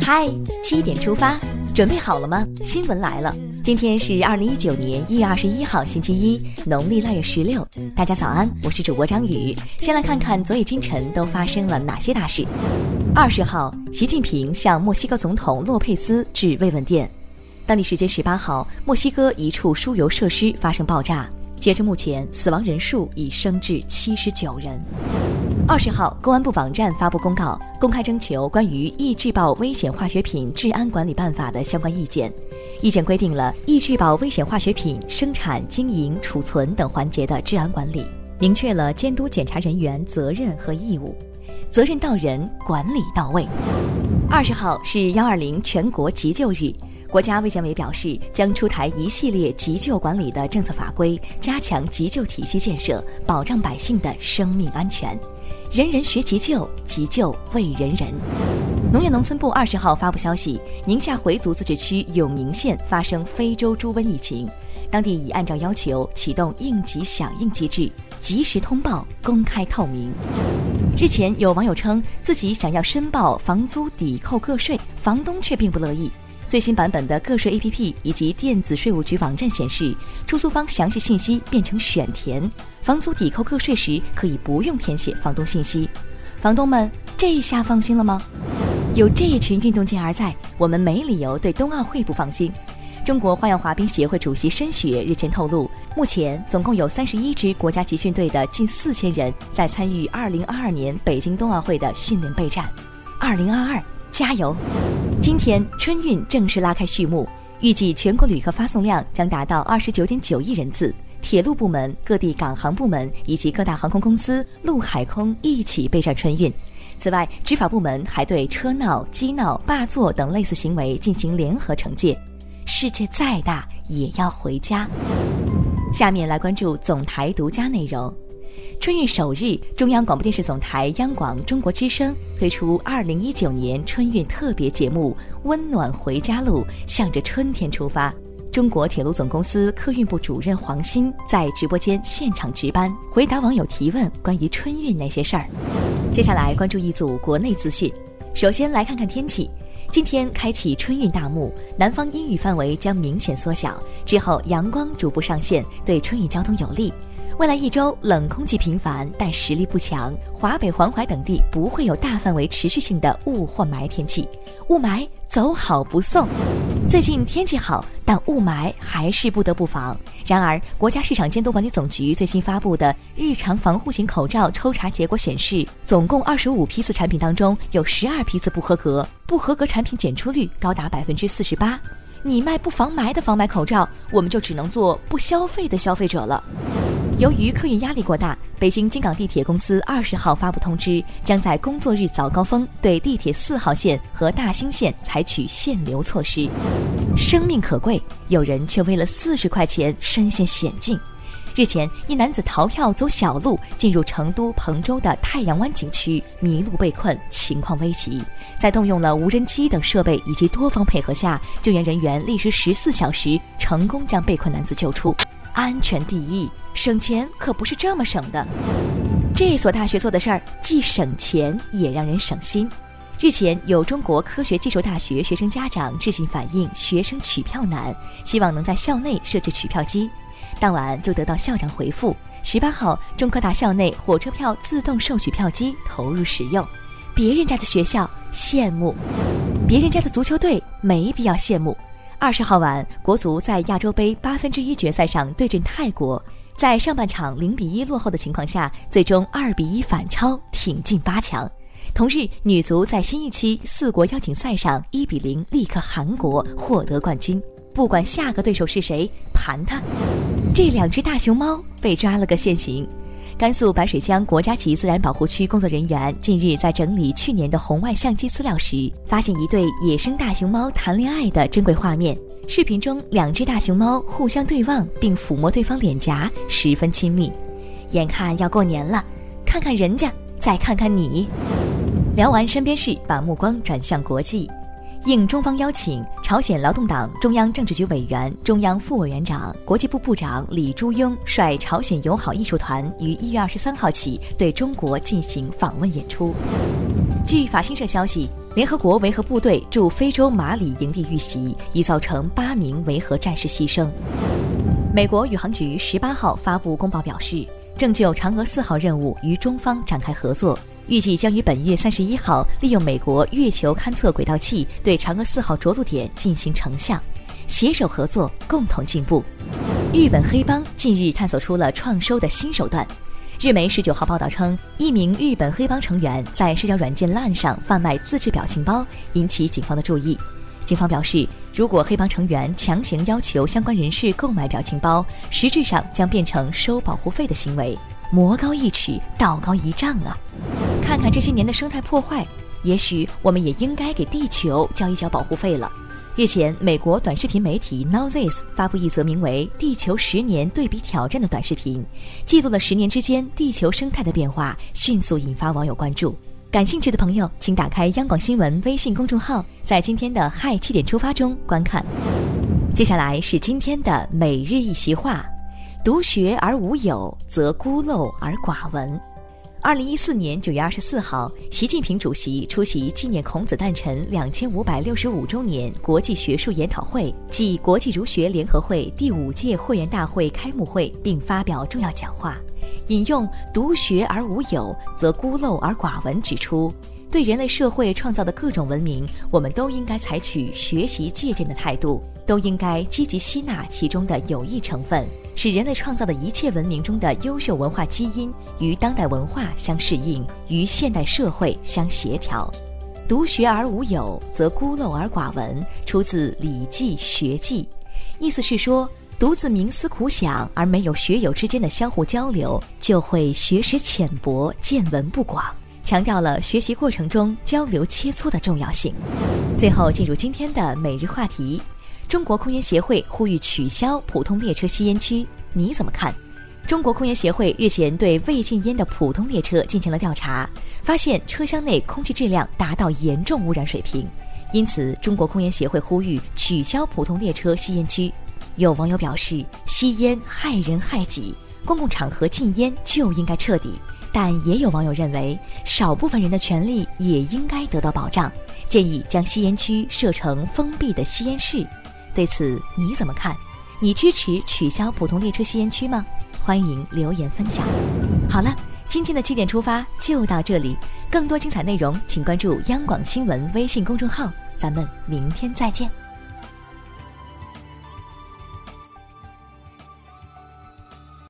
嗨，七点出发，准备好了吗？新闻来了，今天是二零一九年一月二十一号，星期一，农历腊月十六。大家早安，我是主播张宇。先来看看昨夜今晨都发生了哪些大事。二十号，习近平向墨西哥总统洛佩兹致慰问电。当地时间十八号，墨西哥一处输油设施发生爆炸，截至目前，死亡人数已升至七十九人。二十号，公安部网站发布公告，公开征求关于易制爆危险化学品治安管理办法的相关意见。意见规定了易制爆危险化学品生产、经营、储存等环节的治安管理，明确了监督检查人员责任和义务，责任到人，管理到位。二十号是幺二零全国急救日。国家卫健委表示，将出台一系列急救管理的政策法规，加强急救体系建设，保障百姓的生命安全。人人学急救，急救为人人。农业农村部二十号发布消息，宁夏回族自治区永宁县发生非洲猪瘟疫情，当地已按照要求启动应急响应机制，及时通报，公开透明。日前，有网友称自己想要申报房租抵扣个税，房东却并不乐意。最新版本的个税 APP 以及电子税务局网站显示，出租方详细信息变成选填，房租抵扣个税时可以不用填写房东信息。房东们这下放心了吗？有这一群运动健儿在，我们没理由对冬奥会不放心。中国花样滑冰协会主席申雪日前透露，目前总共有三十一支国家集训队的近四千人在参与二零二二年北京冬奥会的训练备战。二零二二。加油！今天春运正式拉开序幕，预计全国旅客发送量将达到二十九点九亿人次。铁路部门、各地港航部门以及各大航空公司、陆海空一起备战春运。此外，执法部门还对车闹、机闹、霸座等类似行为进行联合惩戒。世界再大也要回家。下面来关注总台独家内容。春运首日，中央广播电视总台央广中国之声推出二零一九年春运特别节目《温暖回家路》，向着春天出发。中国铁路总公司客运部主任黄鑫在直播间现场值班，回答网友提问关于春运那些事儿。接下来关注一组国内资讯。首先来看看天气，今天开启春运大幕，南方阴雨范围将明显缩小，之后阳光逐步上线，对春运交通有利。未来一周冷空气频繁，但实力不强。华北、黄淮等地不会有大范围持续性的雾或霾天气，雾霾走好不送。最近天气好，但雾霾还是不得不防。然而，国家市场监督管理总局最新发布的日常防护型口罩抽查结果显示，总共二十五批次产品当中，有十二批次不合格，不合格产品检出率高达百分之四十八。你卖不防霾的防霾口罩，我们就只能做不消费的消费者了。由于客运压力过大，北京京港地铁公司二十号发布通知，将在工作日早高峰对地铁四号线和大兴线采取限流措施。生命可贵，有人却为了四十块钱身陷险境。日前，一男子逃票走小路进入成都彭州的太阳湾景区，迷路被困，情况危急。在动用了无人机等设备以及多方配合下，救援人员历时十四小时，成功将被困男子救出。安全第一，省钱可不是这么省的。这所大学做的事儿既省钱也让人省心。日前，有中国科学技术大学学生家长致信反映学生取票难，希望能在校内设置取票机。当晚就得到校长回复：十八号，中科大校内火车票自动售取票机投入使用。别人家的学校羡慕，别人家的足球队没必要羡慕。二十号晚，国足在亚洲杯八分之一决赛上对阵泰国，在上半场零比一落后的情况下，最终二比一反超，挺进八强。同日，女足在新一期四国邀请赛上一比零力克韩国，获得冠军。不管下个对手是谁，盘他！这两只大熊猫被抓了个现行。甘肃白水江国家级自然保护区工作人员近日在整理去年的红外相机资料时，发现一对野生大熊猫谈恋爱的珍贵画面。视频中，两只大熊猫互相对望并抚摸对方脸颊，十分亲密。眼看要过年了，看看人家，再看看你。聊完身边事，把目光转向国际。应中方邀请，朝鲜劳动党中央政治局委员、中央副委员长、国际部部长李朱庸率朝鲜友好艺术团于一月二十三号起对中国进行访问演出。据法新社消息，联合国维和部队驻非洲马里营地遇袭，已造成八名维和战士牺牲。美国宇航局十八号发布公报表示，正就嫦娥四号任务与中方展开合作，预计将于本月三十一号利用美国月球勘测轨道器对嫦娥四号着陆点进行成像，携手合作，共同进步。日本黑帮近日探索出了创收的新手段。日媒十九号报道称，一名日本黑帮成员在社交软件 LINE 上贩卖自制表情包，引起警方的注意。警方表示，如果黑帮成员强行要求相关人士购买表情包，实质上将变成收保护费的行为。魔高一尺，道高一丈啊！看这些年的生态破坏，也许我们也应该给地球交一交保护费了。日前，美国短视频媒体 Now This 发布一则名为《地球十年对比挑战》的短视频，记录了十年之间地球生态的变化，迅速引发网友关注。感兴趣的朋友，请打开央广新闻微信公众号，在今天的“嗨七点出发”中观看。接下来是今天的每日一席话：独学而无友，则孤陋而寡闻。二零一四年九月二十四号，习近平主席出席纪念孔子诞辰两千五百六十五周年国际学术研讨会暨国际儒学联合会第五届会员大会开幕会，并发表重要讲话，引用“独学而无友，则孤陋而寡闻”，指出，对人类社会创造的各种文明，我们都应该采取学习借鉴的态度，都应该积极吸纳其中的有益成分。使人类创造的一切文明中的优秀文化基因与当代文化相适应，与现代社会相协调。独学而无友，则孤陋而寡闻。出自《礼记·学记》，意思是说，独自冥思苦想而没有学友之间的相互交流，就会学识浅薄，见闻不广。强调了学习过程中交流切磋的重要性。最后进入今天的每日话题。中国空烟协会呼吁取消普通列车吸烟区，你怎么看？中国空烟协会日前对未禁烟的普通列车进行了调查，发现车厢内空气质量达到严重污染水平，因此中国空烟协会呼吁取消普通列车吸烟区。有网友表示，吸烟害人害己，公共场合禁烟就应该彻底。但也有网友认为，少部分人的权利也应该得到保障，建议将吸烟区设成封闭的吸烟室。对此你怎么看？你支持取消普通列车吸烟区吗？欢迎留言分享。好了，今天的七点出发就到这里，更多精彩内容请关注央广新闻微信公众号，咱们明天再见。